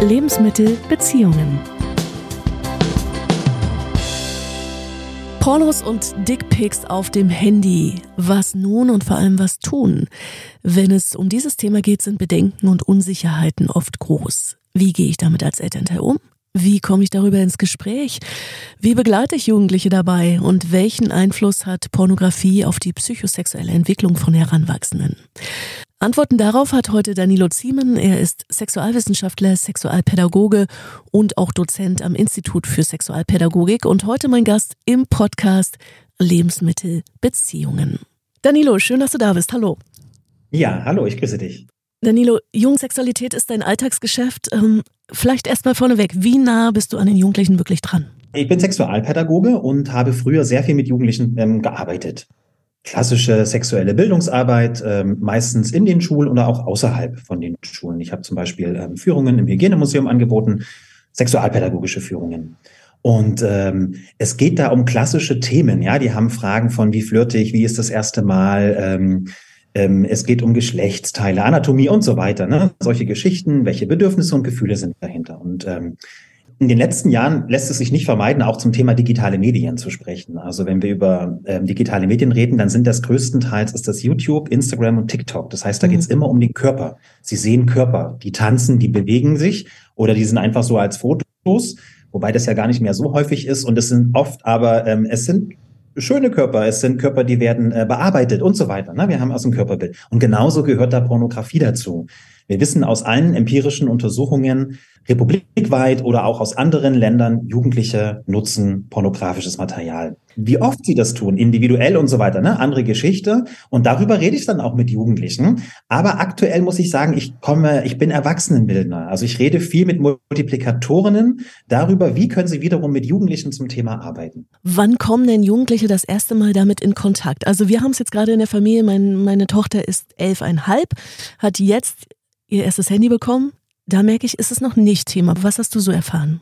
Lebensmittel, Beziehungen. Pornos und Dickpics auf dem Handy. Was nun und vor allem was tun? Wenn es um dieses Thema geht, sind Bedenken und Unsicherheiten oft groß. Wie gehe ich damit als Elternteil um? Wie komme ich darüber ins Gespräch? Wie begleite ich Jugendliche dabei? Und welchen Einfluss hat Pornografie auf die psychosexuelle Entwicklung von Heranwachsenden? Antworten darauf hat heute Danilo Ziemen. Er ist Sexualwissenschaftler, Sexualpädagoge und auch Dozent am Institut für Sexualpädagogik und heute mein Gast im Podcast Lebensmittel Beziehungen. Danilo, schön, dass du da bist. Hallo. Ja, hallo, ich grüße dich. Danilo, Jugendsexualität ist dein Alltagsgeschäft. Ähm, vielleicht erstmal vorneweg, wie nah bist du an den Jugendlichen wirklich dran? Ich bin Sexualpädagoge und habe früher sehr viel mit Jugendlichen ähm, gearbeitet klassische sexuelle Bildungsarbeit, ähm, meistens in den Schulen oder auch außerhalb von den Schulen. Ich habe zum Beispiel ähm, Führungen im Hygienemuseum angeboten, sexualpädagogische Führungen. Und ähm, es geht da um klassische Themen, ja, die haben Fragen von wie flirte ich, wie ist das erste Mal, ähm, ähm, es geht um Geschlechtsteile, Anatomie und so weiter, ne? Solche Geschichten, welche Bedürfnisse und Gefühle sind dahinter. Und ähm, in den letzten Jahren lässt es sich nicht vermeiden, auch zum Thema digitale Medien zu sprechen. Also wenn wir über ähm, digitale Medien reden, dann sind das größtenteils ist das YouTube, Instagram und TikTok. Das heißt, da mhm. geht es immer um den Körper. Sie sehen Körper, die tanzen, die bewegen sich oder die sind einfach so als Fotos, wobei das ja gar nicht mehr so häufig ist. Und es sind oft aber, ähm, es sind schöne Körper, es sind Körper, die werden äh, bearbeitet und so weiter. Ne? Wir haben aus dem Körperbild. Und genauso gehört da Pornografie dazu. Wir wissen aus allen empirischen Untersuchungen, republikweit oder auch aus anderen Ländern, Jugendliche nutzen pornografisches Material. Wie oft sie das tun, individuell und so weiter, ne? andere Geschichte. Und darüber rede ich dann auch mit Jugendlichen. Aber aktuell muss ich sagen, ich komme, ich bin Erwachsenenbildner. Also ich rede viel mit Multiplikatorinnen darüber, wie können sie wiederum mit Jugendlichen zum Thema arbeiten. Wann kommen denn Jugendliche das erste Mal damit in Kontakt? Also wir haben es jetzt gerade in der Familie, mein, meine Tochter ist elfeinhalb, hat jetzt ihr erstes Handy bekommen. Da merke ich, ist es noch nicht Thema. Was hast du so erfahren?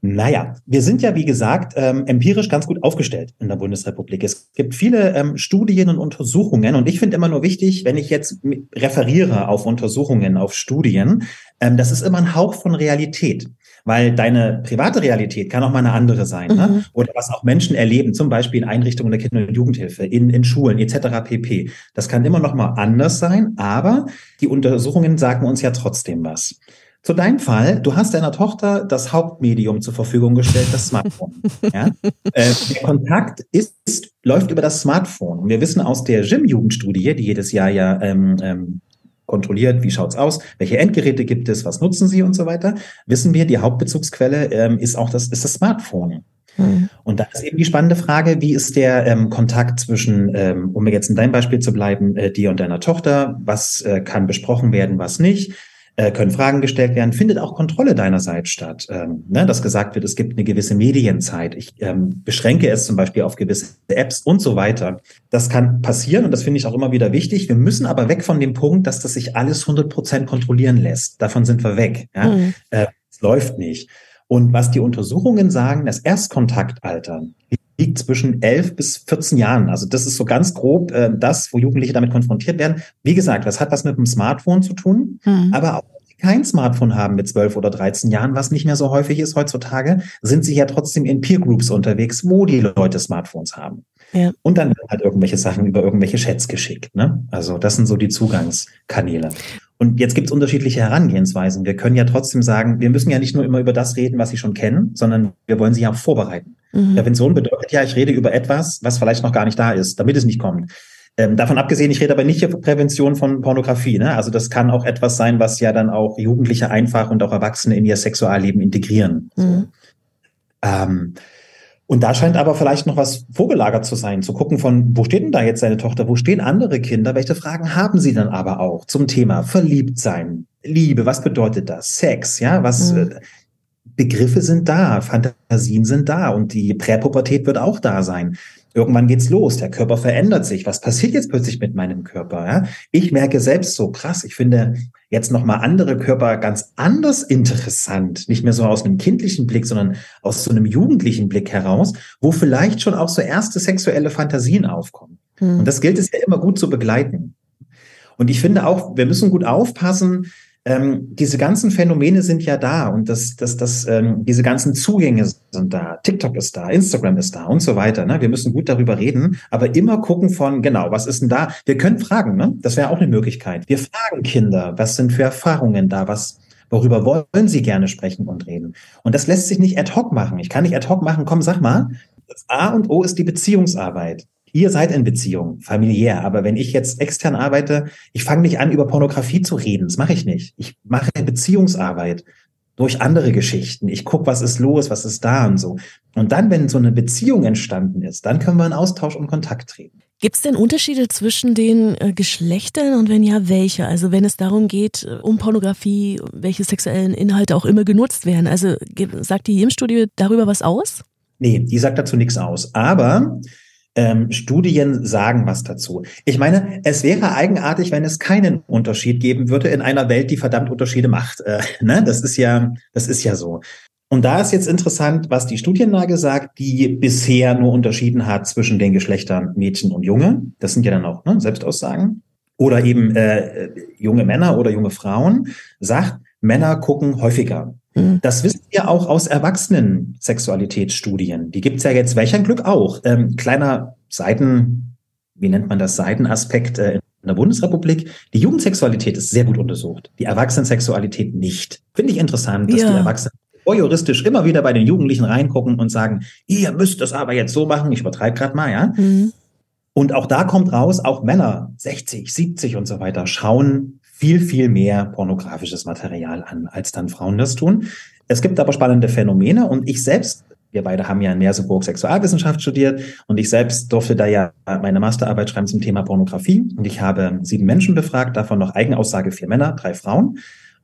Naja, wir sind ja, wie gesagt, ähm, empirisch ganz gut aufgestellt in der Bundesrepublik. Es gibt viele ähm, Studien und Untersuchungen und ich finde immer nur wichtig, wenn ich jetzt referiere auf Untersuchungen, auf Studien, ähm, das ist immer ein Hauch von Realität. Weil deine private Realität kann auch mal eine andere sein. Ne? Mhm. Ne? Oder was auch Menschen erleben, zum Beispiel in Einrichtungen der Kinder- und Jugendhilfe, in, in Schulen etc. pp. Das kann immer noch mal anders sein, aber die Untersuchungen sagen uns ja trotzdem was. Zu deinem Fall, du hast deiner Tochter das Hauptmedium zur Verfügung gestellt, das Smartphone. ja? äh, der Kontakt ist, läuft über das Smartphone. Und wir wissen aus der Gym-Jugendstudie, die jedes Jahr ja ähm, ähm, kontrolliert, wie schaut's aus, welche Endgeräte gibt es, was nutzen sie und so weiter, wissen wir, die Hauptbezugsquelle ähm, ist auch das, ist das Smartphone. Mhm. Und da ist eben die spannende Frage, wie ist der ähm, Kontakt zwischen, ähm, um jetzt in deinem Beispiel zu bleiben, äh, dir und deiner Tochter, was äh, kann besprochen werden, was nicht, können Fragen gestellt werden, findet auch Kontrolle deinerseits statt. Ähm, ne, dass gesagt wird, es gibt eine gewisse Medienzeit. Ich ähm, beschränke es zum Beispiel auf gewisse Apps und so weiter. Das kann passieren und das finde ich auch immer wieder wichtig. Wir müssen aber weg von dem Punkt, dass das sich alles 100 Prozent kontrollieren lässt. Davon sind wir weg. Ja? Mhm. Äh, es läuft nicht. Und was die Untersuchungen sagen, das Erstkontaktalter liegt zwischen 11 bis 14 Jahren. Also das ist so ganz grob äh, das, wo Jugendliche damit konfrontiert werden. Wie gesagt, das hat was mit dem Smartphone zu tun, mhm. aber auch kein Smartphone haben mit 12 oder 13 Jahren, was nicht mehr so häufig ist heutzutage, sind sie ja trotzdem in Peer Groups unterwegs, wo die Leute Smartphones haben. Ja. Und dann halt irgendwelche Sachen über irgendwelche Chats geschickt. Ne? Also das sind so die Zugangskanäle. Und jetzt gibt es unterschiedliche Herangehensweisen. Wir können ja trotzdem sagen, wir müssen ja nicht nur immer über das reden, was Sie schon kennen, sondern wir wollen Sie ja auch vorbereiten. Mhm. Prävention bedeutet ja, ich rede über etwas, was vielleicht noch gar nicht da ist, damit es nicht kommt. Ähm, davon abgesehen, ich rede aber nicht über Prävention von Pornografie. Ne? Also das kann auch etwas sein, was ja dann auch Jugendliche einfach und auch Erwachsene in ihr Sexualleben integrieren. Mhm. Ähm, und da scheint aber vielleicht noch was vorgelagert zu sein, zu gucken von, wo steht denn da jetzt seine Tochter, wo stehen andere Kinder, welche Fragen haben sie dann aber auch zum Thema Verliebtsein, Liebe, was bedeutet das, Sex, ja, was, mhm. Äh, Begriffe sind da, Fantasien sind da und die Präpubertät wird auch da sein. Irgendwann geht's los, der Körper verändert sich. Was passiert jetzt plötzlich mit meinem Körper? Ja? Ich merke selbst so krass, ich finde jetzt nochmal andere Körper ganz anders interessant. Nicht mehr so aus einem kindlichen Blick, sondern aus so einem jugendlichen Blick heraus, wo vielleicht schon auch so erste sexuelle Fantasien aufkommen. Hm. Und das gilt es ja immer gut zu begleiten. Und ich finde auch, wir müssen gut aufpassen, ähm, diese ganzen Phänomene sind ja da und das, das, das, ähm, diese ganzen Zugänge sind da. TikTok ist da, Instagram ist da und so weiter. Ne? Wir müssen gut darüber reden, aber immer gucken von, genau, was ist denn da? Wir können fragen, ne? Das wäre auch eine Möglichkeit. Wir fragen Kinder, was sind für Erfahrungen da, was, worüber wollen sie gerne sprechen und reden? Und das lässt sich nicht ad hoc machen. Ich kann nicht ad hoc machen, komm, sag mal, das A und O ist die Beziehungsarbeit. Ihr seid in Beziehung, familiär. Aber wenn ich jetzt extern arbeite, ich fange nicht an, über Pornografie zu reden. Das mache ich nicht. Ich mache Beziehungsarbeit durch andere Geschichten. Ich gucke, was ist los, was ist da und so. Und dann, wenn so eine Beziehung entstanden ist, dann können wir in Austausch und Kontakt treten. Gibt es denn Unterschiede zwischen den äh, Geschlechtern und wenn ja, welche? Also wenn es darum geht, äh, um Pornografie, welche sexuellen Inhalte auch immer genutzt werden. Also sagt die HIM-Studie darüber was aus? Nee, die sagt dazu nichts aus. Aber ähm, Studien sagen was dazu. Ich meine, es wäre eigenartig, wenn es keinen Unterschied geben würde in einer Welt, die verdammt Unterschiede macht. Äh, ne? Das ist ja, das ist ja so. Und da ist jetzt interessant, was die Studienlage sagt, die bisher nur unterschieden hat zwischen den Geschlechtern Mädchen und Junge. Das sind ja dann auch ne, Selbstaussagen. Oder eben äh, junge Männer oder junge Frauen. Sagt, Männer gucken häufiger. Das wissen wir auch aus erwachsenen Sexualitätsstudien. Die gibt's ja jetzt welcher Glück auch. Ähm, kleiner Seiten, wie nennt man das, Seitenaspekt äh, in der Bundesrepublik. Die Jugendsexualität ist sehr gut untersucht. Die Erwachsenensexualität nicht. Finde ich interessant, dass ja. die Erwachsenen juristisch immer wieder bei den Jugendlichen reingucken und sagen, ihr müsst das aber jetzt so machen. Ich übertreibe gerade mal, ja. Mhm. Und auch da kommt raus, auch Männer, 60, 70 und so weiter, schauen viel, viel mehr pornografisches Material an, als dann Frauen das tun. Es gibt aber spannende Phänomene und ich selbst, wir beide haben ja in Merseburg Sexualwissenschaft studiert und ich selbst durfte da ja meine Masterarbeit schreiben zum Thema Pornografie und ich habe sieben Menschen befragt, davon noch Eigenaussage vier Männer, drei Frauen.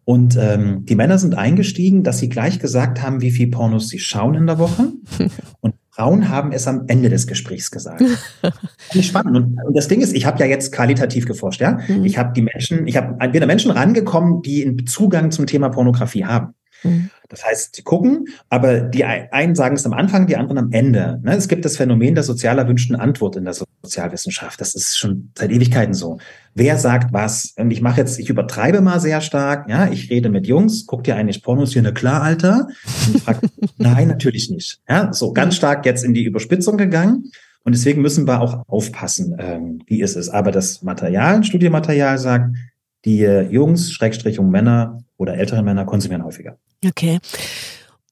Und ähm, die Männer sind eingestiegen, dass sie gleich gesagt haben, wie viel Pornos sie schauen in der Woche. Und Frauen haben es am Ende des Gesprächs gesagt. Nicht spannend. Und, und, das Ding ist, ich habe ja jetzt qualitativ geforscht, ja. Mhm. Ich habe die Menschen, ich habe bin Menschen rangekommen, die einen Zugang zum Thema Pornografie haben. Mhm. Das heißt, sie gucken, aber die einen sagen es am Anfang, die anderen am Ende. Ne? Es gibt das Phänomen der sozial erwünschten Antwort in der Sozialwissenschaft. Das ist schon seit Ewigkeiten so. Wer sagt was? Und ich mache jetzt, ich übertreibe mal sehr stark. Ja, ich rede mit Jungs. Guckt ihr eigentlich Pornos hier? Na klar, Alter. Und ich frage, nein, natürlich nicht. Ja, so ganz stark jetzt in die Überspitzung gegangen. Und deswegen müssen wir auch aufpassen, ähm, wie es ist. Aber das Material, Studienmaterial sagt, die Jungs, Schrägstrich und Männer oder ältere Männer konsumieren häufiger. Okay.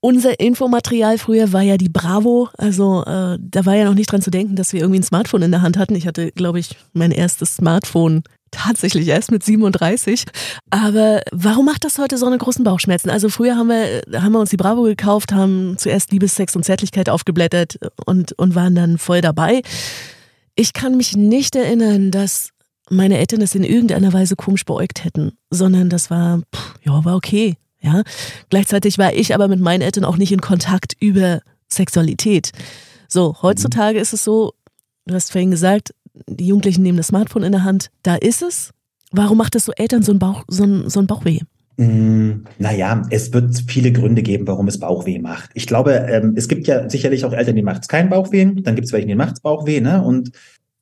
Unser Infomaterial früher war ja die Bravo. Also äh, da war ja noch nicht dran zu denken, dass wir irgendwie ein Smartphone in der Hand hatten. Ich hatte, glaube ich, mein erstes Smartphone tatsächlich erst mit 37. Aber warum macht das heute so eine großen Bauchschmerzen? Also früher haben wir, haben wir uns die Bravo gekauft, haben zuerst Liebe, Sex und Zärtlichkeit aufgeblättert und, und waren dann voll dabei. Ich kann mich nicht erinnern, dass meine Eltern es in irgendeiner Weise komisch beäugt hätten, sondern das war, pff, ja, war okay. Ja, gleichzeitig war ich aber mit meinen Eltern auch nicht in Kontakt über Sexualität. So, heutzutage ist es so, du hast vorhin gesagt, die Jugendlichen nehmen das Smartphone in der Hand, da ist es. Warum macht es so Eltern so ein, Bauch, so ein, so ein Bauchweh? Mm, naja, es wird viele Gründe geben, warum es Bauchweh macht. Ich glaube, ähm, es gibt ja sicherlich auch Eltern, die macht es keinen Bauchweh, dann gibt es welche, die macht es Bauchweh, ne? Und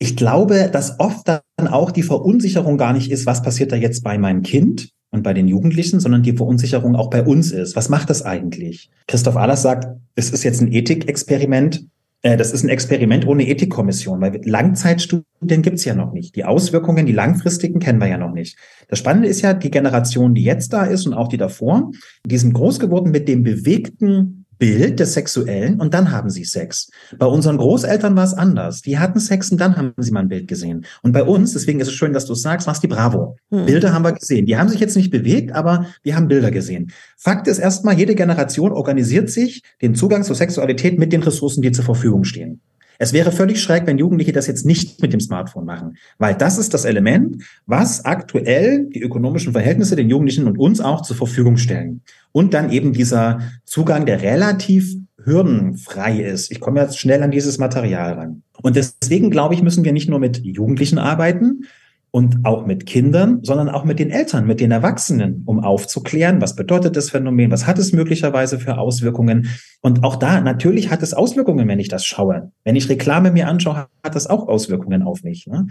ich glaube, dass oft dann auch die Verunsicherung gar nicht ist, was passiert da jetzt bei meinem Kind und bei den Jugendlichen, sondern die Verunsicherung auch bei uns ist. Was macht das eigentlich? Christoph Ahlers sagt, es ist jetzt ein Ethikexperiment. Äh, das ist ein Experiment ohne Ethikkommission, weil Langzeitstudien gibt's ja noch nicht. Die Auswirkungen, die langfristigen kennen wir ja noch nicht. Das Spannende ist ja, die Generation, die jetzt da ist und auch die davor, die sind groß geworden mit dem bewegten Bild des Sexuellen und dann haben sie Sex. Bei unseren Großeltern war es anders. Die hatten Sex und dann haben sie mal ein Bild gesehen. Und bei uns, deswegen ist es schön, dass du es sagst, es die Bravo. Hm. Bilder haben wir gesehen. Die haben sich jetzt nicht bewegt, aber wir haben Bilder gesehen. Fakt ist erstmal, jede Generation organisiert sich den Zugang zur Sexualität mit den Ressourcen, die zur Verfügung stehen. Es wäre völlig schräg, wenn Jugendliche das jetzt nicht mit dem Smartphone machen, weil das ist das Element, was aktuell die ökonomischen Verhältnisse den Jugendlichen und uns auch zur Verfügung stellen. Und dann eben dieser Zugang, der relativ hürdenfrei ist. Ich komme jetzt schnell an dieses Material ran. Und deswegen glaube ich, müssen wir nicht nur mit Jugendlichen arbeiten, und auch mit Kindern, sondern auch mit den Eltern, mit den Erwachsenen, um aufzuklären, was bedeutet das Phänomen, was hat es möglicherweise für Auswirkungen. Und auch da, natürlich hat es Auswirkungen, wenn ich das schaue. Wenn ich Reklame mir anschaue, hat das auch Auswirkungen auf mich. Ne?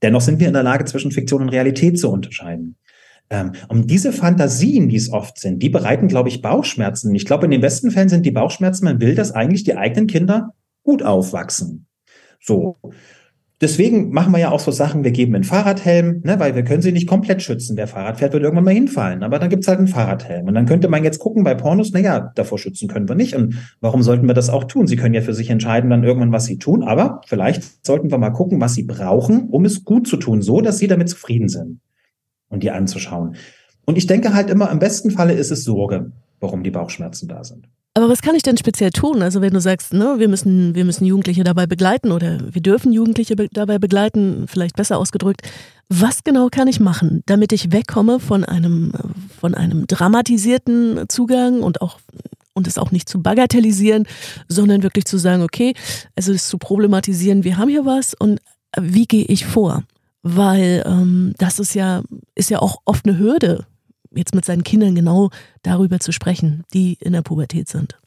Dennoch sind wir in der Lage, zwischen Fiktion und Realität zu unterscheiden. Ähm, um diese Fantasien, die es oft sind, die bereiten, glaube ich, Bauchschmerzen. Ich glaube, in den besten Fällen sind die Bauchschmerzen, man will, dass eigentlich die eigenen Kinder gut aufwachsen. So. Deswegen machen wir ja auch so Sachen, wir geben einen Fahrradhelm, ne, weil wir können sie nicht komplett schützen. Wer Fahrrad fährt, wird irgendwann mal hinfallen. Aber dann gibt's halt einen Fahrradhelm. Und dann könnte man jetzt gucken bei Pornos, na ja, davor schützen können wir nicht. Und warum sollten wir das auch tun? Sie können ja für sich entscheiden, dann irgendwann, was sie tun. Aber vielleicht sollten wir mal gucken, was sie brauchen, um es gut zu tun, so dass sie damit zufrieden sind und die anzuschauen. Und ich denke halt immer, im besten Falle ist es Sorge, warum die Bauchschmerzen da sind. Aber was kann ich denn speziell tun? Also wenn du sagst, ne, wir müssen, wir müssen Jugendliche dabei begleiten oder wir dürfen Jugendliche be dabei begleiten, vielleicht besser ausgedrückt, was genau kann ich machen, damit ich wegkomme von einem, von einem dramatisierten Zugang und auch und es auch nicht zu bagatellisieren, sondern wirklich zu sagen, okay, also es zu problematisieren, wir haben hier was und wie gehe ich vor? Weil ähm, das ist ja, ist ja auch oft eine Hürde, jetzt mit seinen Kindern genau darüber zu sprechen, die in der Pubertät sind.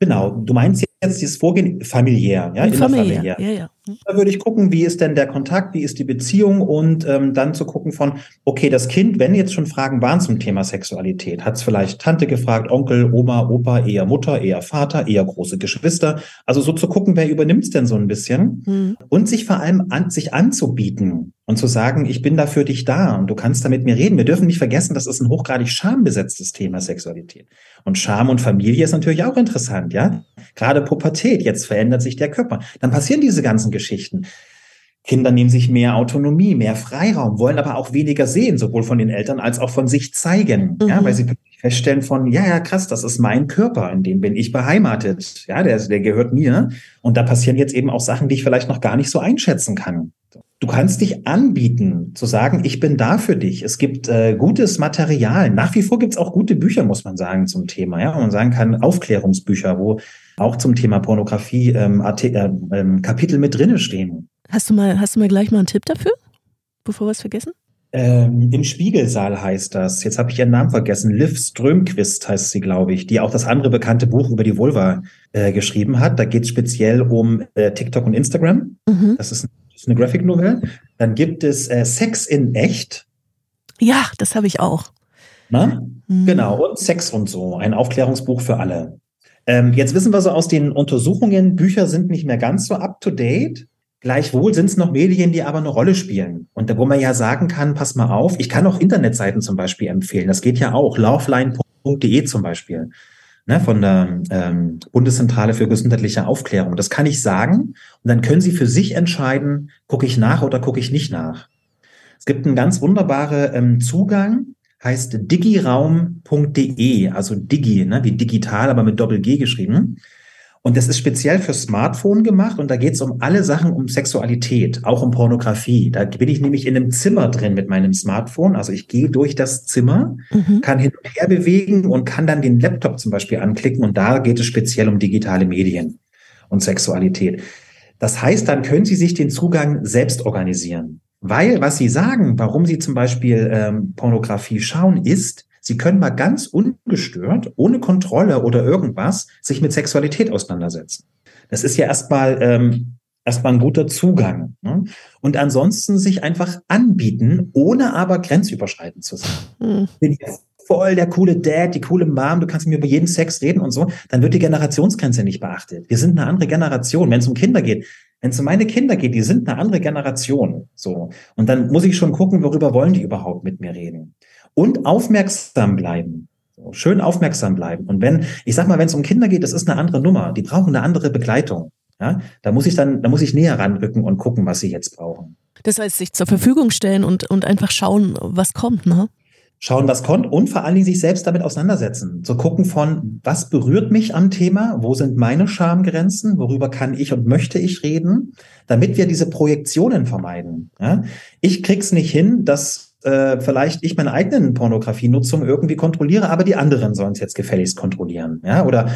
Genau, du meinst jetzt dieses Vorgehen familiär, ja, familiär. Ja, ja. Da würde ich gucken, wie ist denn der Kontakt, wie ist die Beziehung und ähm, dann zu gucken von, okay, das Kind, wenn jetzt schon Fragen waren zum Thema Sexualität, hat es vielleicht Tante gefragt, Onkel, Oma, Opa, eher Mutter, eher Vater, eher große Geschwister. Also so zu gucken, wer übernimmt es denn so ein bisschen mhm. und sich vor allem an, sich anzubieten und zu sagen, ich bin da für dich da und du kannst da mit mir reden. Wir dürfen nicht vergessen, das ist ein hochgradig schambesetztes Thema Sexualität. Und Scham und Familie ist natürlich auch interessant, ja? Gerade Pubertät, jetzt verändert sich der Körper. Dann passieren diese ganzen Geschichten. Kinder nehmen sich mehr Autonomie, mehr Freiraum, wollen aber auch weniger sehen, sowohl von den Eltern als auch von sich zeigen, mhm. ja, weil sie feststellen von, ja, ja, krass, das ist mein Körper, in dem bin ich beheimatet, ja, der, der gehört mir. Und da passieren jetzt eben auch Sachen, die ich vielleicht noch gar nicht so einschätzen kann. Du kannst dich anbieten, zu sagen, ich bin da für dich. Es gibt äh, gutes Material. Nach wie vor gibt es auch gute Bücher, muss man sagen, zum Thema. Ja, man sagen kann, Aufklärungsbücher, wo auch zum Thema Pornografie ähm, äh, ähm, Kapitel mit drinne stehen. Hast du mal, hast du mal gleich mal einen Tipp dafür, bevor wir es vergessen? Ähm, Im Spiegelsaal heißt das. Jetzt habe ich ihren Namen vergessen. Liv Strömquist heißt sie, glaube ich, die auch das andere bekannte Buch über die Vulva äh, geschrieben hat. Da geht es speziell um äh, TikTok und Instagram. Mhm. Das, ist, das ist eine Graphic Novel. Dann gibt es äh, Sex in echt. Ja, das habe ich auch. Na? Mhm. Genau, und Sex und so. Ein Aufklärungsbuch für alle. Ähm, jetzt wissen wir so aus den Untersuchungen, Bücher sind nicht mehr ganz so up-to-date. Gleichwohl sind es noch Medien, die aber eine Rolle spielen. Und wo man ja sagen kann, pass mal auf, ich kann auch Internetseiten zum Beispiel empfehlen. Das geht ja auch. Loveline.de zum Beispiel. Ne, von der ähm, Bundeszentrale für gesundheitliche Aufklärung. Das kann ich sagen. Und dann können Sie für sich entscheiden, gucke ich nach oder gucke ich nicht nach. Es gibt einen ganz wunderbaren ähm, Zugang heißt digiraum.de, also Digi, ne, wie digital, aber mit Doppel-G geschrieben. Und das ist speziell für Smartphone gemacht und da geht es um alle Sachen um Sexualität, auch um Pornografie. Da bin ich nämlich in einem Zimmer drin mit meinem Smartphone. Also ich gehe durch das Zimmer, mhm. kann hin und her bewegen und kann dann den Laptop zum Beispiel anklicken und da geht es speziell um digitale Medien und Sexualität. Das heißt, dann können Sie sich den Zugang selbst organisieren. Weil, was sie sagen, warum sie zum Beispiel ähm, Pornografie schauen, ist, sie können mal ganz ungestört, ohne Kontrolle oder irgendwas, sich mit Sexualität auseinandersetzen. Das ist ja erstmal ähm, erstmal ein guter Zugang. Ne? Und ansonsten sich einfach anbieten, ohne aber grenzüberschreitend zu sein. Mhm. Bin ich voll der coole Dad, die coole Mom, du kannst mir über jeden Sex reden und so, dann wird die Generationsgrenze nicht beachtet. Wir sind eine andere Generation. Wenn es um Kinder geht, wenn es um meine Kinder geht, die sind eine andere Generation. So. Und dann muss ich schon gucken, worüber wollen die überhaupt mit mir reden. Und aufmerksam bleiben. So, schön aufmerksam bleiben. Und wenn, ich sag mal, wenn es um Kinder geht, das ist eine andere Nummer. Die brauchen eine andere Begleitung. Ja, da muss ich dann, da muss ich näher ranrücken und gucken, was sie jetzt brauchen. Das heißt, sich zur Verfügung stellen und, und einfach schauen, was kommt, ne? schauen, was kommt und vor allen Dingen sich selbst damit auseinandersetzen. Zu gucken von, was berührt mich am Thema? Wo sind meine Schamgrenzen? Worüber kann ich und möchte ich reden? Damit wir diese Projektionen vermeiden. Ja? Ich krieg's nicht hin, dass äh, vielleicht ich meine eigenen Pornografienutzung irgendwie kontrolliere, aber die anderen sollen es jetzt gefälligst kontrollieren. Ja? Oder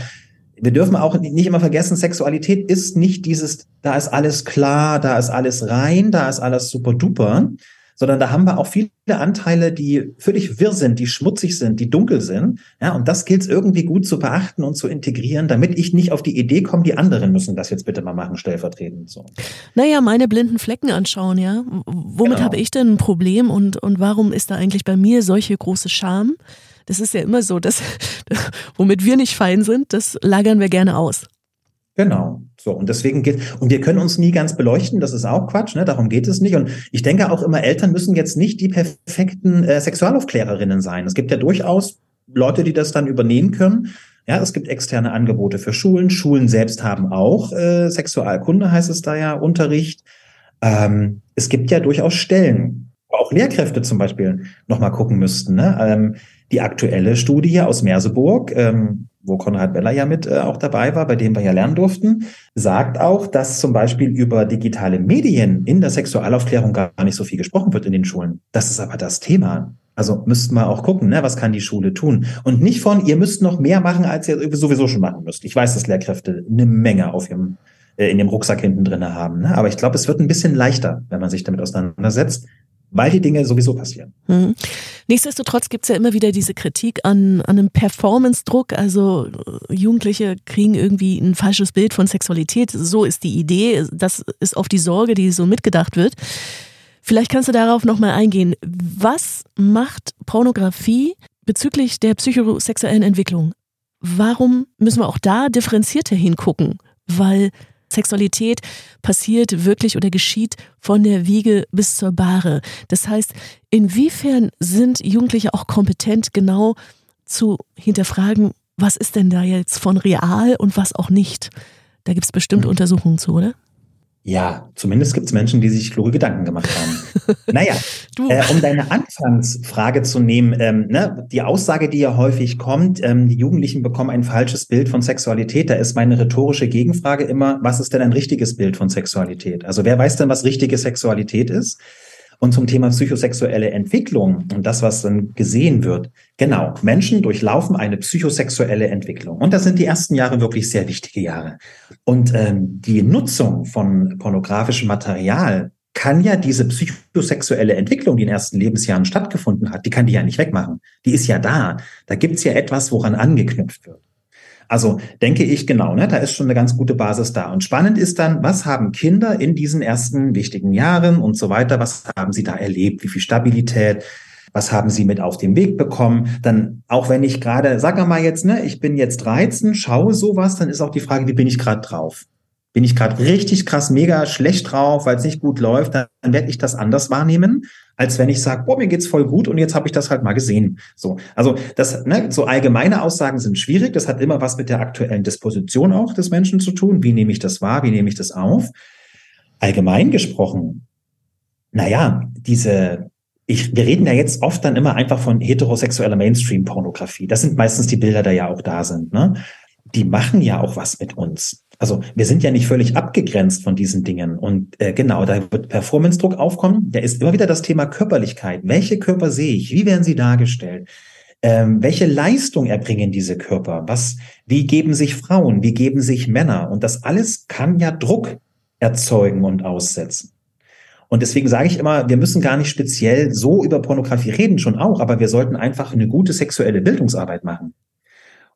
wir dürfen auch nicht immer vergessen, Sexualität ist nicht dieses, da ist alles klar, da ist alles rein, da ist alles super duper, sondern da haben wir auch viele Anteile, die völlig wirr sind, die schmutzig sind, die dunkel sind. Ja, und das gilt es irgendwie gut zu beachten und zu integrieren, damit ich nicht auf die Idee komme, die anderen müssen das jetzt bitte mal machen, stellvertretend. So. Naja, meine blinden Flecken anschauen, ja. Womit genau. habe ich denn ein Problem und, und warum ist da eigentlich bei mir solche große Scham? Das ist ja immer so, dass womit wir nicht fein sind, das lagern wir gerne aus. Genau. So, und deswegen geht, und wir können uns nie ganz beleuchten, das ist auch Quatsch, ne? darum geht es nicht. Und ich denke auch immer, Eltern müssen jetzt nicht die perfekten äh, Sexualaufklärerinnen sein. Es gibt ja durchaus Leute, die das dann übernehmen können. Ja, es gibt externe Angebote für Schulen. Schulen selbst haben auch äh, Sexualkunde, heißt es da ja, Unterricht. Ähm, es gibt ja durchaus Stellen, auch Lehrkräfte zum Beispiel nochmal gucken müssten. Ne? Ähm, die aktuelle Studie aus Merseburg, ähm, wo Konrad Weller ja mit äh, auch dabei war, bei dem wir ja lernen durften, sagt auch, dass zum Beispiel über digitale Medien in der Sexualaufklärung gar nicht so viel gesprochen wird in den Schulen. Das ist aber das Thema. Also müssten wir auch gucken, ne, was kann die Schule tun? Und nicht von, ihr müsst noch mehr machen, als ihr sowieso schon machen müsst. Ich weiß, dass Lehrkräfte eine Menge auf ihrem, äh, in dem Rucksack hinten drin haben. Ne? Aber ich glaube, es wird ein bisschen leichter, wenn man sich damit auseinandersetzt weil die Dinge sowieso passieren. Mhm. Nichtsdestotrotz gibt es ja immer wieder diese Kritik an, an einem Performance-Druck. Also äh, Jugendliche kriegen irgendwie ein falsches Bild von Sexualität. So ist die Idee. Das ist oft die Sorge, die so mitgedacht wird. Vielleicht kannst du darauf nochmal eingehen. Was macht Pornografie bezüglich der psychosexuellen Entwicklung? Warum müssen wir auch da differenzierter hingucken? Weil Sexualität passiert wirklich oder geschieht von der Wiege bis zur Bahre. Das heißt, inwiefern sind Jugendliche auch kompetent, genau zu hinterfragen, was ist denn da jetzt von real und was auch nicht? Da gibt es bestimmt mhm. Untersuchungen zu, oder? Ja, zumindest gibt es Menschen, die sich kluge Gedanken gemacht haben. naja, äh, um deine Anfangsfrage zu nehmen, ähm, ne, die Aussage, die ja häufig kommt, ähm, die Jugendlichen bekommen ein falsches Bild von Sexualität. Da ist meine rhetorische Gegenfrage immer, was ist denn ein richtiges Bild von Sexualität? Also wer weiß denn, was richtige Sexualität ist? Und zum Thema psychosexuelle Entwicklung und das, was dann gesehen wird. Genau, Menschen durchlaufen eine psychosexuelle Entwicklung. Und das sind die ersten Jahre wirklich sehr wichtige Jahre. Und ähm, die Nutzung von pornografischem Material kann ja diese psychosexuelle Entwicklung, die in den ersten Lebensjahren stattgefunden hat, die kann die ja nicht wegmachen. Die ist ja da. Da gibt's ja etwas, woran angeknüpft wird. Also denke ich genau, ne, da ist schon eine ganz gute Basis da. Und spannend ist dann, was haben Kinder in diesen ersten wichtigen Jahren und so weiter, was haben sie da erlebt, wie viel Stabilität, was haben sie mit auf den Weg bekommen? Dann, auch wenn ich gerade, sag mal jetzt, ne, ich bin jetzt 13, schaue sowas, dann ist auch die Frage, wie bin ich gerade drauf? Bin ich gerade richtig krass, mega schlecht drauf, weil es nicht gut läuft, dann, werde ich das anders wahrnehmen, als wenn ich sage, boah, mir geht's voll gut und jetzt habe ich das halt mal gesehen. So, also das, ne, so allgemeine Aussagen sind schwierig. Das hat immer was mit der aktuellen Disposition auch des Menschen zu tun. Wie nehme ich das wahr? Wie nehme ich das auf? Allgemein gesprochen, naja, diese ich, wir reden ja jetzt oft dann immer einfach von heterosexueller Mainstream-Pornografie. Das sind meistens die Bilder, die ja auch da sind. Ne? Die machen ja auch was mit uns. Also wir sind ja nicht völlig abgegrenzt von diesen Dingen. Und äh, genau, da wird Performance-Druck aufkommen. Da ist immer wieder das Thema Körperlichkeit. Welche Körper sehe ich? Wie werden sie dargestellt? Ähm, welche Leistung erbringen diese Körper? Was, wie geben sich Frauen? Wie geben sich Männer? Und das alles kann ja Druck erzeugen und aussetzen. Und deswegen sage ich immer, wir müssen gar nicht speziell so über Pornografie reden, schon auch, aber wir sollten einfach eine gute sexuelle Bildungsarbeit machen.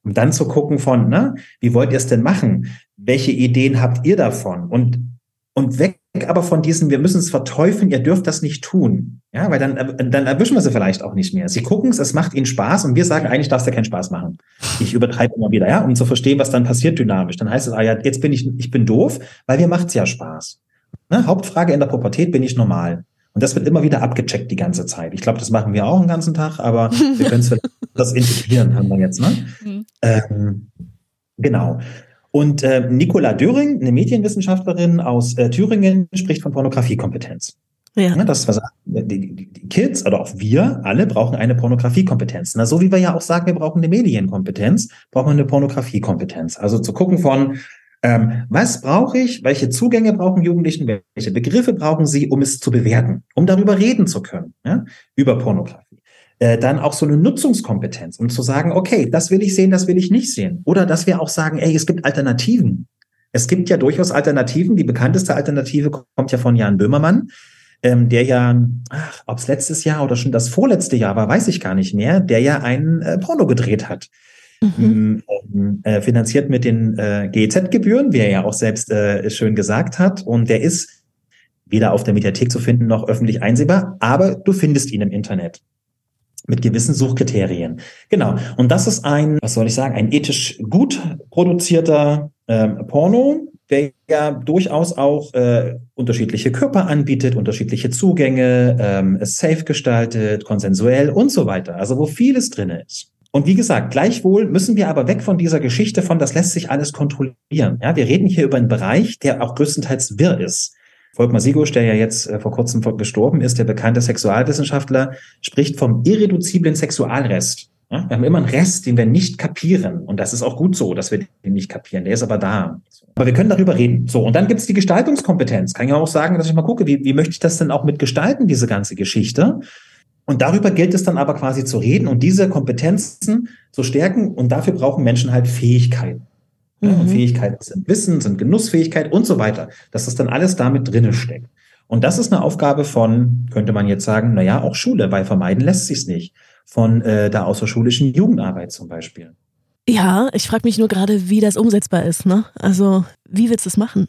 Um dann zu gucken von, ne, wie wollt ihr es denn machen? Welche Ideen habt ihr davon? Und, und weg aber von diesen, wir müssen es verteufeln, ihr dürft das nicht tun. Ja, weil dann, dann erwischen wir sie vielleicht auch nicht mehr. Sie gucken es, es macht ihnen Spaß und wir sagen, eigentlich darf es ja keinen Spaß machen. Ich übertreibe immer wieder, ja, um zu verstehen, was dann passiert dynamisch. Dann heißt es, ah ja, jetzt bin ich, ich bin doof, weil mir macht's ja Spaß. Ne? Hauptfrage in der Pubertät, bin ich normal? Und das wird immer wieder abgecheckt die ganze Zeit. Ich glaube, das machen wir auch den ganzen Tag, aber wir können es das integrieren, haben wir jetzt. Ne? Mhm. Ähm, genau. Und äh, Nicola Döring, eine Medienwissenschaftlerin aus äh, Thüringen, spricht von Pornografiekompetenz. Ja. Ne, das was die, die, die Kids oder auch wir alle brauchen eine Pornografiekompetenz. Na, so wie wir ja auch sagen, wir brauchen eine Medienkompetenz, brauchen wir eine Pornografiekompetenz. Also zu gucken von, ähm, was brauche ich? Welche Zugänge brauchen Jugendlichen? Welche Begriffe brauchen sie, um es zu bewerten, um darüber reden zu können, ja? über Pornografie? Äh, dann auch so eine Nutzungskompetenz, um zu sagen, okay, das will ich sehen, das will ich nicht sehen. Oder dass wir auch sagen, ey, es gibt Alternativen. Es gibt ja durchaus Alternativen. Die bekannteste Alternative kommt ja von Jan Böhmermann. ähm, der ja, ob es letztes Jahr oder schon das vorletzte Jahr war, weiß ich gar nicht mehr, der ja ein äh, Porno gedreht hat. Mhm. Ähm, äh, finanziert mit den äh, GEZ-Gebühren, wie er ja auch selbst äh, schön gesagt hat. Und der ist weder auf der Mediathek zu finden noch öffentlich einsehbar, aber du findest ihn im Internet mit gewissen Suchkriterien. Genau. Und das ist ein, was soll ich sagen, ein ethisch gut produzierter ähm, Porno, der ja durchaus auch äh, unterschiedliche Körper anbietet, unterschiedliche Zugänge, ähm, safe gestaltet, konsensuell und so weiter. Also wo vieles drin ist. Und wie gesagt, gleichwohl müssen wir aber weg von dieser Geschichte von, das lässt sich alles kontrollieren. Ja, wir reden hier über einen Bereich, der auch größtenteils wirr ist. Volkmar Sigusch, der ja jetzt äh, vor kurzem gestorben ist, der bekannte Sexualwissenschaftler, spricht vom irreduziblen Sexualrest. Wir haben immer einen Rest, den wir nicht kapieren. Und das ist auch gut so, dass wir den nicht kapieren. Der ist aber da. Aber wir können darüber reden. So, und dann gibt's die Gestaltungskompetenz. Kann ich auch sagen, dass ich mal gucke, wie, wie möchte ich das denn auch mit gestalten, diese ganze Geschichte? Und darüber gilt es dann aber quasi zu reden und diese Kompetenzen zu stärken. Und dafür brauchen Menschen halt Fähigkeiten. Ja, mhm. Und Fähigkeiten sind Wissen, sind Genussfähigkeit und so weiter. Dass das dann alles damit drinne steckt. Und das ist eine Aufgabe von, könnte man jetzt sagen, na ja, auch Schule, weil vermeiden lässt sich's nicht. Von äh, der außerschulischen Jugendarbeit zum Beispiel. Ja, ich frage mich nur gerade, wie das umsetzbar ist. Ne? Also, wie willst du es machen?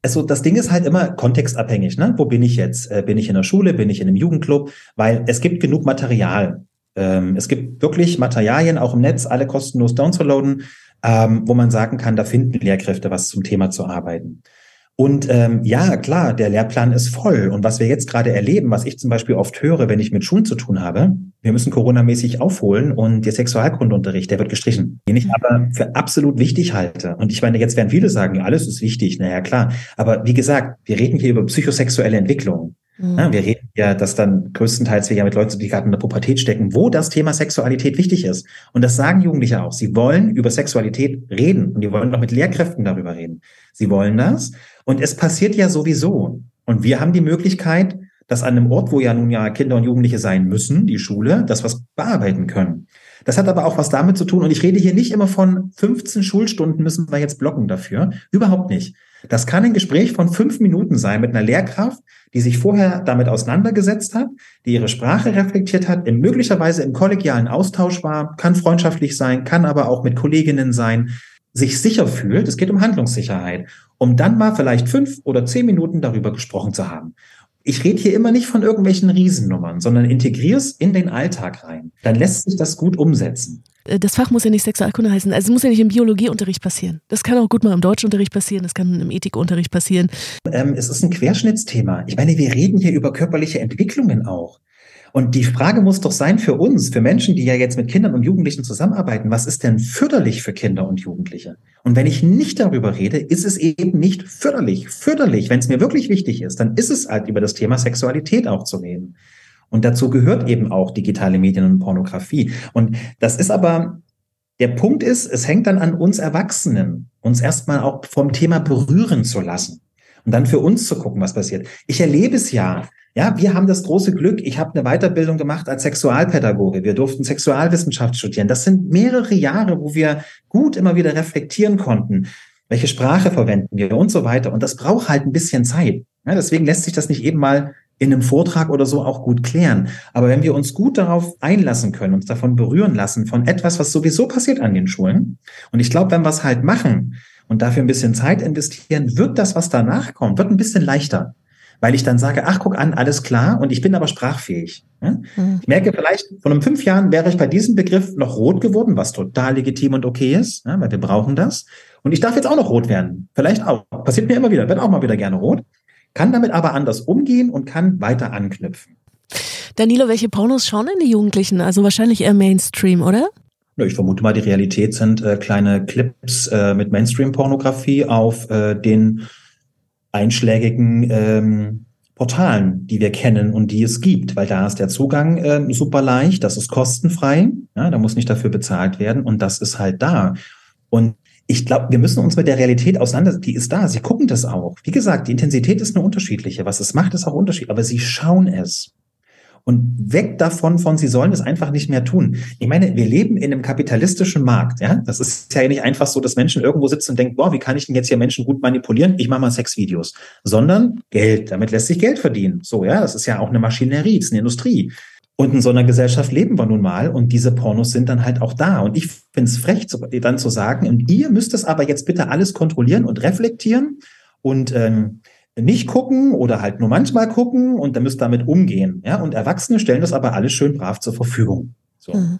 Also das Ding ist halt immer kontextabhängig. Ne? Wo bin ich jetzt? Äh, bin ich in der Schule? Bin ich in einem Jugendclub? Weil es gibt genug Material. Ähm, es gibt wirklich Materialien auch im Netz, alle kostenlos downzuladen ähm, wo man sagen kann, da finden Lehrkräfte was zum Thema zu arbeiten. Und ähm, ja, klar, der Lehrplan ist voll. Und was wir jetzt gerade erleben, was ich zum Beispiel oft höre, wenn ich mit Schulen zu tun habe, wir müssen Corona-mäßig aufholen und der Sexualkundeunterricht, der wird gestrichen. Den ich aber für absolut wichtig halte. Und ich meine, jetzt werden viele sagen, alles ist wichtig. Naja, klar. Aber wie gesagt, wir reden hier über psychosexuelle Entwicklung. Mhm. Ja, wir reden ja, dass dann größtenteils wir ja mit Leuten, die gerade in der Pubertät stecken, wo das Thema Sexualität wichtig ist. Und das sagen Jugendliche auch. Sie wollen über Sexualität reden und die wollen auch mit Lehrkräften darüber reden. Sie wollen das. Und es passiert ja sowieso. Und wir haben die Möglichkeit, dass an einem Ort, wo ja nun ja Kinder und Jugendliche sein müssen, die Schule, das was bearbeiten können. Das hat aber auch was damit zu tun. Und ich rede hier nicht immer von 15 Schulstunden müssen wir jetzt blocken dafür. Überhaupt nicht. Das kann ein Gespräch von fünf Minuten sein mit einer Lehrkraft, die sich vorher damit auseinandergesetzt hat, die ihre Sprache reflektiert hat, in möglicherweise im kollegialen Austausch war, kann freundschaftlich sein, kann aber auch mit Kolleginnen sein, sich sicher fühlt, es geht um Handlungssicherheit, um dann mal vielleicht fünf oder zehn Minuten darüber gesprochen zu haben. Ich rede hier immer nicht von irgendwelchen Riesennummern, sondern integrier's in den Alltag rein. Dann lässt sich das gut umsetzen. Äh, das Fach muss ja nicht Sexualkunde heißen. Also es muss ja nicht im Biologieunterricht passieren. Das kann auch gut mal im Deutschunterricht passieren, das kann im Ethikunterricht passieren. Ähm, es ist ein Querschnittsthema. Ich meine, wir reden hier über körperliche Entwicklungen auch. Und die Frage muss doch sein für uns, für Menschen, die ja jetzt mit Kindern und Jugendlichen zusammenarbeiten, was ist denn förderlich für Kinder und Jugendliche? Und wenn ich nicht darüber rede, ist es eben nicht förderlich. Förderlich, wenn es mir wirklich wichtig ist, dann ist es halt über das Thema Sexualität auch zu reden. Und dazu gehört eben auch digitale Medien und Pornografie. Und das ist aber, der Punkt ist, es hängt dann an uns Erwachsenen, uns erstmal auch vom Thema berühren zu lassen. Und dann für uns zu gucken, was passiert. Ich erlebe es ja. Ja, wir haben das große Glück. Ich habe eine Weiterbildung gemacht als Sexualpädagoge. Wir durften Sexualwissenschaft studieren. Das sind mehrere Jahre, wo wir gut immer wieder reflektieren konnten. Welche Sprache verwenden wir und so weiter. Und das braucht halt ein bisschen Zeit. Ja, deswegen lässt sich das nicht eben mal in einem Vortrag oder so auch gut klären. Aber wenn wir uns gut darauf einlassen können, uns davon berühren lassen, von etwas, was sowieso passiert an den Schulen, und ich glaube, wenn wir es halt machen und dafür ein bisschen Zeit investieren, wird das, was danach kommt, wird ein bisschen leichter. Weil ich dann sage, ach, guck an, alles klar, und ich bin aber sprachfähig. Mhm. Ich merke vielleicht, von einem fünf Jahren wäre ich bei diesem Begriff noch rot geworden, was total legitim und okay ist, weil wir brauchen das. Und ich darf jetzt auch noch rot werden. Vielleicht auch. Passiert mir immer wieder. Werde auch mal wieder gerne rot kann damit aber anders umgehen und kann weiter anknüpfen. Danilo, welche Pornos schauen denn die Jugendlichen? Also wahrscheinlich eher Mainstream, oder? Ich vermute mal, die Realität sind äh, kleine Clips äh, mit Mainstream-Pornografie auf äh, den einschlägigen ähm, Portalen, die wir kennen und die es gibt, weil da ist der Zugang äh, super leicht, das ist kostenfrei, ja, da muss nicht dafür bezahlt werden und das ist halt da. Und ich glaube, wir müssen uns mit der Realität auseinandersetzen. Die ist da. Sie gucken das auch. Wie gesagt, die Intensität ist eine unterschiedliche. Was es macht, ist auch unterschiedlich. Aber sie schauen es. Und weg davon von, sie sollen es einfach nicht mehr tun. Ich meine, wir leben in einem kapitalistischen Markt, ja. Das ist ja nicht einfach so, dass Menschen irgendwo sitzen und denken, boah, wie kann ich denn jetzt hier Menschen gut manipulieren? Ich mache mal Sexvideos. Sondern Geld. Damit lässt sich Geld verdienen. So, ja. Das ist ja auch eine Maschinerie, das ist eine Industrie. Und in so einer Gesellschaft leben wir nun mal und diese Pornos sind dann halt auch da. Und ich finde es frech, dann zu sagen, und ihr müsst es aber jetzt bitte alles kontrollieren und reflektieren und ähm, nicht gucken oder halt nur manchmal gucken und dann müsst damit umgehen. Ja, und Erwachsene stellen das aber alles schön brav zur Verfügung. So. Mhm.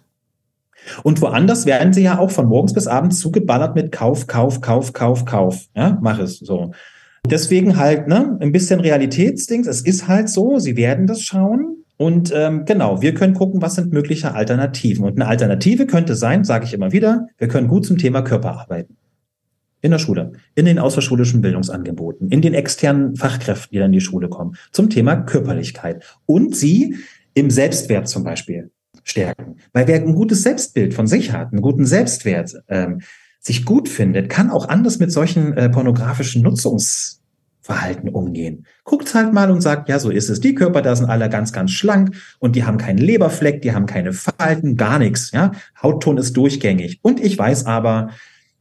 Und woanders werden sie ja auch von morgens bis abends zugeballert mit Kauf, Kauf, Kauf, Kauf, Kauf. Ja, mach es so. Deswegen halt, ne, ein bisschen Realitätsdings. Es ist halt so, sie werden das schauen. Und ähm, genau, wir können gucken, was sind mögliche Alternativen. Und eine Alternative könnte sein, sage ich immer wieder, wir können gut zum Thema Körper arbeiten. In der Schule, in den außerschulischen Bildungsangeboten, in den externen Fachkräften, die dann in die Schule kommen, zum Thema Körperlichkeit. Und sie im Selbstwert zum Beispiel stärken. Weil wer ein gutes Selbstbild von sich hat, einen guten Selbstwert, ähm, sich gut findet, kann auch anders mit solchen äh, pornografischen Nutzungsverhalten umgehen. Guckt halt mal und sagt, ja, so ist es. Die Körper da sind alle ganz, ganz schlank und die haben keinen Leberfleck, die haben keine Falten, gar nichts. Ja, Hautton ist durchgängig. Und ich weiß aber,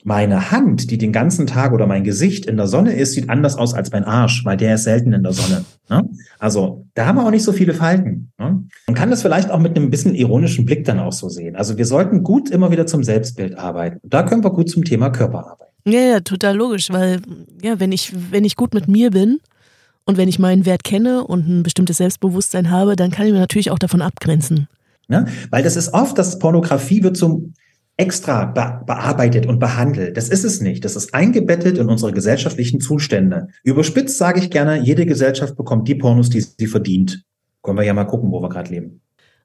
meine Hand, die den ganzen Tag oder mein Gesicht in der Sonne ist, sieht anders aus als mein Arsch, weil der ist selten in der Sonne. Ne? Also da haben wir auch nicht so viele Falten. Ne? Man kann das vielleicht auch mit einem bisschen ironischen Blick dann auch so sehen. Also wir sollten gut immer wieder zum Selbstbild arbeiten. Da können wir gut zum Thema Körper arbeiten. Ja, ja, total logisch, weil ja, wenn ich, wenn ich gut mit mir bin und wenn ich meinen Wert kenne und ein bestimmtes Selbstbewusstsein habe, dann kann ich mir natürlich auch davon abgrenzen. Ja, weil das ist oft, dass Pornografie wird zum extra be bearbeitet und behandelt. Das ist es nicht. Das ist eingebettet in unsere gesellschaftlichen Zustände. Überspitzt sage ich gerne, jede Gesellschaft bekommt die Pornos, die sie verdient. Können wir ja mal gucken, wo wir gerade leben.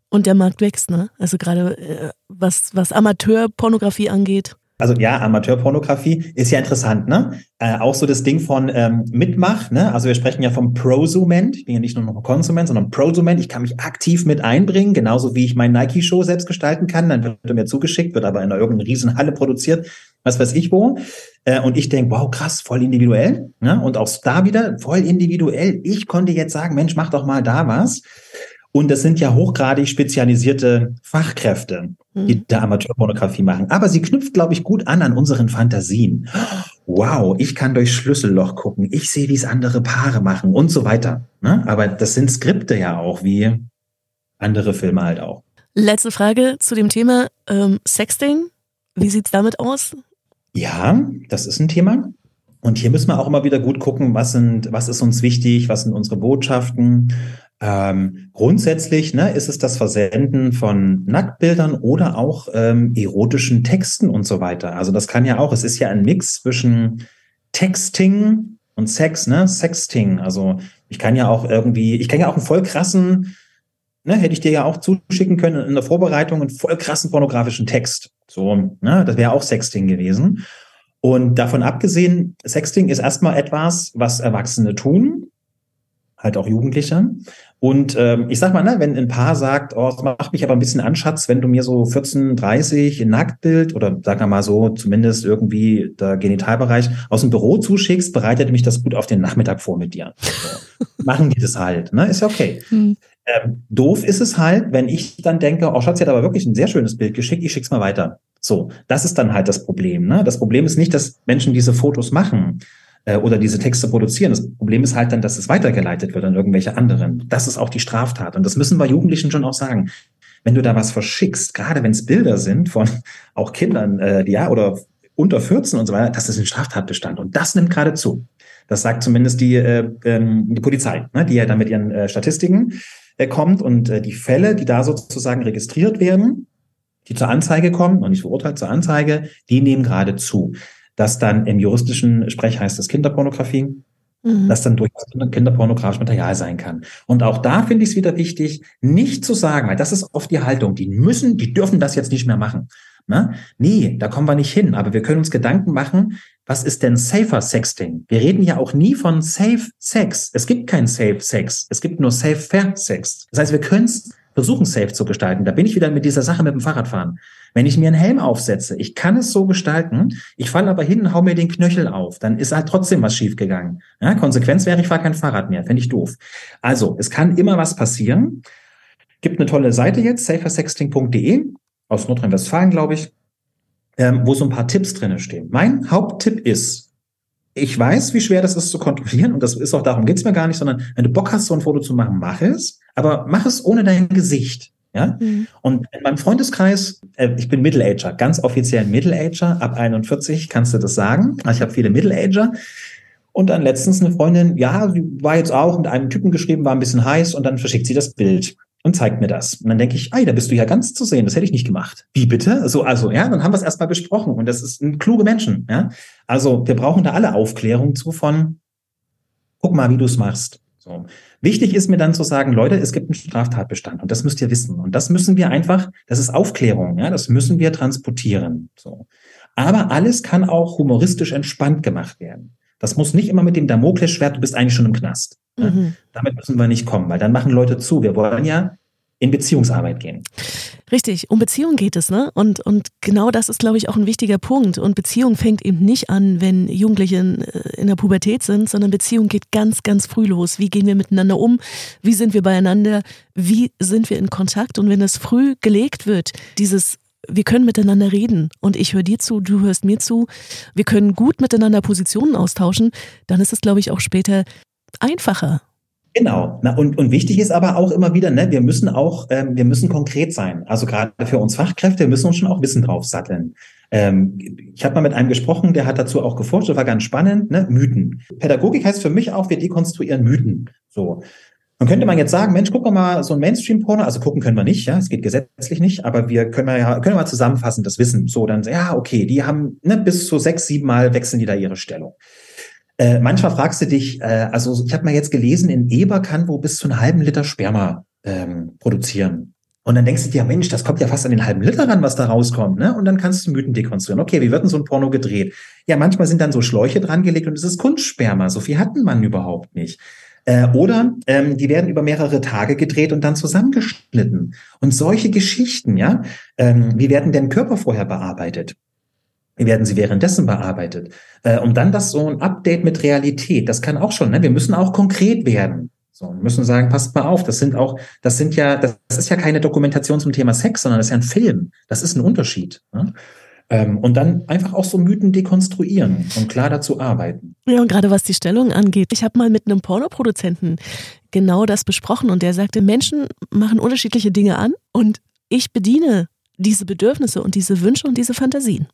Und der Markt wächst, ne? Also gerade äh, was, was Amateurpornografie angeht. Also ja, Amateurpornografie ist ja interessant, ne? Äh, auch so das Ding von ähm, Mitmach, ne? Also wir sprechen ja vom Prosument. Ich bin ja nicht nur noch Konsument, sondern Prosument. Ich kann mich aktiv mit einbringen, genauso wie ich mein Nike-Show selbst gestalten kann. Dann wird er mir zugeschickt, wird aber in einer irgendeiner Riesenhalle produziert, was weiß ich wo. Äh, und ich denke, wow, krass, voll individuell. Ne? Und auch da wieder voll individuell. Ich konnte jetzt sagen, Mensch, mach doch mal da was. Und das sind ja hochgradig spezialisierte Fachkräfte, die mhm. da Amateurpornografie machen. Aber sie knüpft, glaube ich, gut an an unseren Fantasien. Wow, ich kann durch Schlüsselloch gucken. Ich sehe, wie es andere Paare machen und so weiter. Ne? Aber das sind Skripte ja auch, wie andere Filme halt auch. Letzte Frage zu dem Thema ähm, Sexting. Wie sieht's damit aus? Ja, das ist ein Thema. Und hier müssen wir auch immer wieder gut gucken, was sind, was ist uns wichtig, was sind unsere Botschaften, ähm, grundsätzlich ne, ist es das Versenden von Nacktbildern oder auch ähm, erotischen Texten und so weiter. Also das kann ja auch, es ist ja ein Mix zwischen Texting und Sex, ne? Sexting. Also ich kann ja auch irgendwie, ich kann ja auch einen voll krassen, ne, hätte ich dir ja auch zuschicken können in der Vorbereitung, einen voll krassen pornografischen Text. So, ne, das wäre auch Sexting gewesen. Und davon abgesehen, Sexting ist erstmal etwas, was Erwachsene tun, halt auch Jugendliche. Und ähm, ich sag mal, ne, wenn ein Paar sagt, oh, es macht mich aber ein bisschen an, Schatz, wenn du mir so 14, 30 in Nacktbild oder sagen wir mal so, zumindest irgendwie der Genitalbereich aus dem Büro zuschickst, bereitet mich das gut auf den Nachmittag vor mit dir. So. Machen die das halt, ne? Ist ja okay. Hm. Ähm, doof ist es halt, wenn ich dann denke, oh Schatz, sie hat aber wirklich ein sehr schönes Bild geschickt, ich schick's mal weiter. So, das ist dann halt das Problem. Ne? Das Problem ist nicht, dass Menschen diese Fotos machen, oder diese Texte produzieren. Das Problem ist halt dann, dass es weitergeleitet wird an irgendwelche anderen. Das ist auch die Straftat. Und das müssen wir Jugendlichen schon auch sagen. Wenn du da was verschickst, gerade wenn es Bilder sind von auch Kindern, äh, ja, oder unter 14 und so weiter, das ist ein Straftatbestand. Und das nimmt gerade zu. Das sagt zumindest die, äh, ähm, die Polizei, ne, die ja dann mit ihren äh, Statistiken äh, kommt. Und äh, die Fälle, die da sozusagen registriert werden, die zur Anzeige kommen, und nicht verurteilt zur Anzeige, die nehmen gerade zu dass dann im juristischen Sprech heißt es Kinderpornografie, mhm. das dann durchaus kinderpornografisches Material sein kann. Und auch da finde ich es wieder wichtig, nicht zu sagen, weil das ist oft die Haltung, die müssen, die dürfen das jetzt nicht mehr machen. Ne? Nee, da kommen wir nicht hin. Aber wir können uns Gedanken machen, was ist denn safer Sexting? Wir reden ja auch nie von Safe Sex. Es gibt kein Safe Sex. Es gibt nur Safe Fair Sex. Das heißt, wir können es versuchen, safe zu gestalten. Da bin ich wieder mit dieser Sache mit dem Fahrradfahren. Wenn ich mir einen Helm aufsetze, ich kann es so gestalten, ich falle aber hin und hau mir den Knöchel auf, dann ist halt trotzdem was schiefgegangen. Ja, Konsequenz wäre, ich fahre kein Fahrrad mehr, fände ich doof. Also, es kann immer was passieren. Gibt eine tolle Seite jetzt, safersexting.de, aus Nordrhein-Westfalen, glaube ich, ähm, wo so ein paar Tipps drinne stehen. Mein Haupttipp ist, ich weiß, wie schwer das ist zu kontrollieren und das ist auch darum geht's mir gar nicht, sondern wenn du Bock hast, so ein Foto zu machen, mach es, aber mach es ohne dein Gesicht. Ja? Mhm. Und in meinem Freundeskreis, äh, ich bin Middle-Ager, ganz offiziell Middle-Ager, ab 41 kannst du das sagen. Ich habe viele Middle-Ager. Und dann letztens eine Freundin, ja, sie war jetzt auch mit einem Typen geschrieben, war ein bisschen heiß und dann verschickt sie das Bild und zeigt mir das. Und dann denke ich, ey, da bist du ja ganz zu sehen, das hätte ich nicht gemacht. Wie bitte? So, also, ja, dann haben wir es erstmal besprochen und das ist ein kluge Menschen, ja. Also, wir brauchen da alle Aufklärung zu von, guck mal, wie du es machst. So. Wichtig ist mir dann zu sagen, Leute, es gibt einen Straftatbestand und das müsst ihr wissen. Und das müssen wir einfach, das ist Aufklärung, ja, das müssen wir transportieren. So. Aber alles kann auch humoristisch entspannt gemacht werden. Das muss nicht immer mit dem Damoklesschwert, du bist eigentlich schon im Knast. Mhm. Damit müssen wir nicht kommen, weil dann machen Leute zu. Wir wollen ja in Beziehungsarbeit gehen. Richtig, um Beziehung geht es, ne? Und, und genau das ist, glaube ich, auch ein wichtiger Punkt. Und Beziehung fängt eben nicht an, wenn Jugendliche in, äh, in der Pubertät sind, sondern Beziehung geht ganz, ganz früh los. Wie gehen wir miteinander um? Wie sind wir beieinander? Wie sind wir in Kontakt? Und wenn das früh gelegt wird, dieses wir können miteinander reden und ich höre dir zu, du hörst mir zu. Wir können gut miteinander Positionen austauschen. Dann ist es, glaube ich, auch später einfacher. Genau. Na, und, und wichtig ist aber auch immer wieder, ne, wir müssen auch, ähm, wir müssen konkret sein. Also gerade für uns Fachkräfte, wir müssen uns schon auch Wissen draufsatteln. Ähm, ich habe mal mit einem gesprochen, der hat dazu auch geforscht, das war ganz spannend, ne? Mythen. Pädagogik heißt für mich auch, wir dekonstruieren Mythen. So. Dann könnte man jetzt sagen, Mensch, wir mal so ein Mainstream-Porno, also gucken können wir nicht, ja, es geht gesetzlich nicht, aber wir können ja, können wir mal zusammenfassen, das Wissen. So, dann, ja, okay, die haben, ne, bis zu sechs, sieben Mal wechseln die da ihre Stellung. Äh, manchmal fragst du dich, äh, also ich habe mal jetzt gelesen, in Eber kann wo bis zu einem halben Liter Sperma ähm, produzieren. Und dann denkst du dir, Mensch, das kommt ja fast an den halben Liter ran, was da rauskommt, ne? Und dann kannst du Mythen dekonstruieren. Okay, wie wird denn so ein Porno gedreht? Ja, manchmal sind dann so Schläuche dran gelegt und es ist Kunstsperma. So viel hatten man überhaupt nicht. Äh, oder ähm, die werden über mehrere Tage gedreht und dann zusammengeschnitten. Und solche Geschichten, ja, ähm, wie werden denn Körper vorher bearbeitet? Werden sie währenddessen bearbeitet? Äh, und dann das so ein Update mit Realität, das kann auch schon, ne? wir müssen auch konkret werden. So, müssen sagen, passt mal auf, das sind auch, das sind ja, das, das ist ja keine Dokumentation zum Thema Sex, sondern das ist ja ein Film. Das ist ein Unterschied. Ne? Ähm, und dann einfach auch so Mythen dekonstruieren und klar dazu arbeiten. Ja, und gerade was die Stellung angeht, ich habe mal mit einem Pornoproduzenten genau das besprochen und der sagte, Menschen machen unterschiedliche Dinge an und ich bediene diese Bedürfnisse und diese Wünsche und diese Fantasien.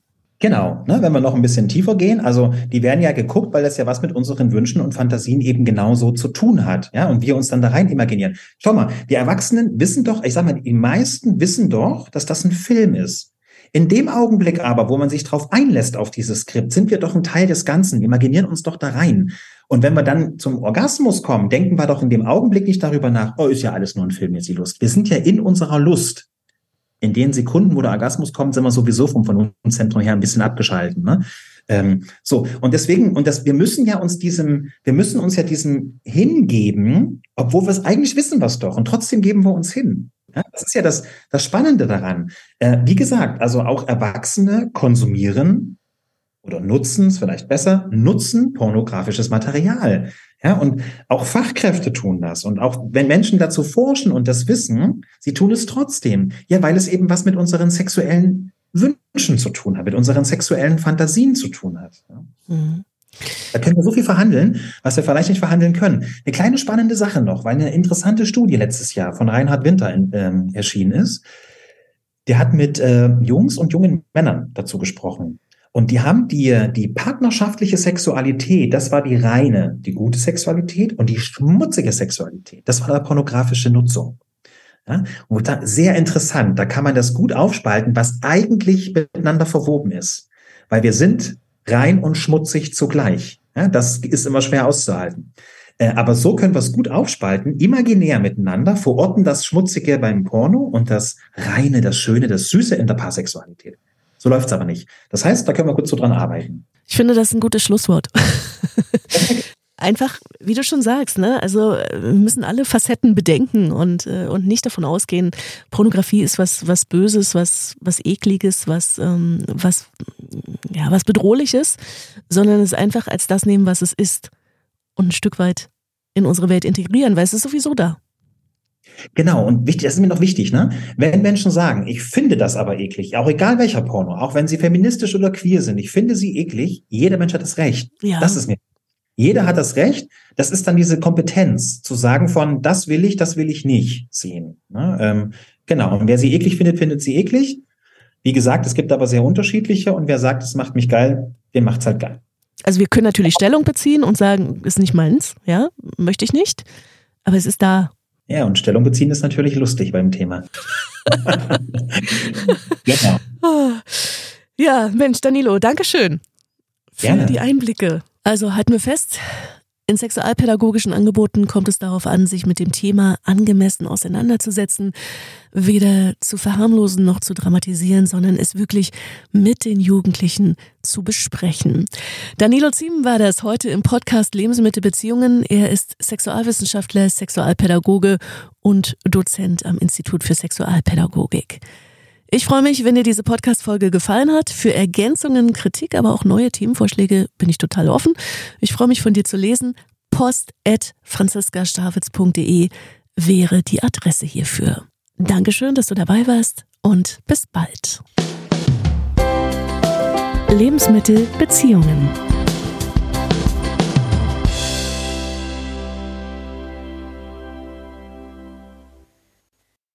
Genau, ne, wenn wir noch ein bisschen tiefer gehen, also die werden ja geguckt, weil das ja was mit unseren Wünschen und Fantasien eben genauso zu tun hat, ja, und wir uns dann da rein imaginieren. Schau mal, die Erwachsenen wissen doch, ich sag mal, die meisten wissen doch, dass das ein Film ist. In dem Augenblick aber, wo man sich darauf einlässt auf dieses Skript, sind wir doch ein Teil des Ganzen. Wir imaginieren uns doch da rein. Und wenn wir dann zum Orgasmus kommen, denken wir doch in dem Augenblick nicht darüber nach, oh, ist ja alles nur ein Film, jetzt die Lust. Wir sind ja in unserer Lust. In den Sekunden, wo der Orgasmus kommt, sind wir sowieso vom Vernunftzentrum her ein bisschen abgeschalten. Ne? Ähm, so, und deswegen, und das, wir müssen ja uns diesem, wir müssen uns ja diesem hingeben, obwohl wir es eigentlich wissen was doch. Und trotzdem geben wir uns hin. Ja, das ist ja das, das Spannende daran. Äh, wie gesagt, also auch Erwachsene konsumieren oder nutzen es vielleicht besser, nutzen pornografisches Material. Ja, und auch Fachkräfte tun das. Und auch wenn Menschen dazu forschen und das wissen, sie tun es trotzdem. Ja, weil es eben was mit unseren sexuellen Wünschen zu tun hat, mit unseren sexuellen Fantasien zu tun hat. Ja. Mhm. Da können wir so viel verhandeln, was wir vielleicht nicht verhandeln können. Eine kleine spannende Sache noch, weil eine interessante Studie letztes Jahr von Reinhard Winter in, ähm, erschienen ist. Der hat mit äh, Jungs und jungen Männern dazu gesprochen. Und die haben die, die partnerschaftliche Sexualität, das war die reine, die gute Sexualität und die schmutzige Sexualität, das war die pornografische Nutzung. Ja, und da, sehr interessant, da kann man das gut aufspalten, was eigentlich miteinander verwoben ist. Weil wir sind rein und schmutzig zugleich. Ja, das ist immer schwer auszuhalten. Äh, aber so können wir es gut aufspalten, imaginär miteinander, verorten das Schmutzige beim Porno und das Reine, das Schöne, das Süße in der Paarsexualität. So läuft es aber nicht. Das heißt, da können wir gut so dran arbeiten. Ich finde, das ist ein gutes Schlusswort. einfach, wie du schon sagst, ne, also wir müssen alle Facetten bedenken und, äh, und nicht davon ausgehen, Pornografie ist was, was Böses, was, was Ekliges, was, ähm, was, ja, was Bedrohliches, sondern es einfach als das nehmen, was es ist und ein Stück weit in unsere Welt integrieren, weil es ist sowieso da. Genau, und wichtig, das ist mir noch wichtig, ne? Wenn Menschen sagen, ich finde das aber eklig, auch egal welcher Porno, auch wenn sie feministisch oder queer sind, ich finde sie eklig, jeder Mensch hat das Recht. Ja. Das ist mir. Jeder hat das Recht. Das ist dann diese Kompetenz, zu sagen von, das will ich, das will ich nicht sehen. Ne? Ähm, genau. Und wer sie eklig findet, findet sie eklig. Wie gesagt, es gibt aber sehr unterschiedliche und wer sagt, es macht mich geil, den macht's halt geil. Also wir können natürlich Stellung beziehen und sagen, ist nicht meins, ja, möchte ich nicht, aber es ist da. Ja, und Stellung beziehen ist natürlich lustig beim Thema. genau. Ja, Mensch, Danilo, Dankeschön für Gerne. die Einblicke. Also halten wir fest, in sexualpädagogischen Angeboten kommt es darauf an, sich mit dem Thema angemessen auseinanderzusetzen, weder zu verharmlosen noch zu dramatisieren, sondern es wirklich mit den Jugendlichen zu besprechen. Danilo Ziem war das heute im Podcast Lebensmittelbeziehungen. Er ist Sexualwissenschaftler, Sexualpädagoge und Dozent am Institut für Sexualpädagogik. Ich freue mich, wenn dir diese Podcast-Folge gefallen hat. Für Ergänzungen, Kritik, aber auch neue Themenvorschläge bin ich total offen. Ich freue mich von dir zu lesen. Post at franziskastavitz.de wäre die Adresse hierfür. Dankeschön, dass du dabei warst und bis bald. Lebensmittel Beziehungen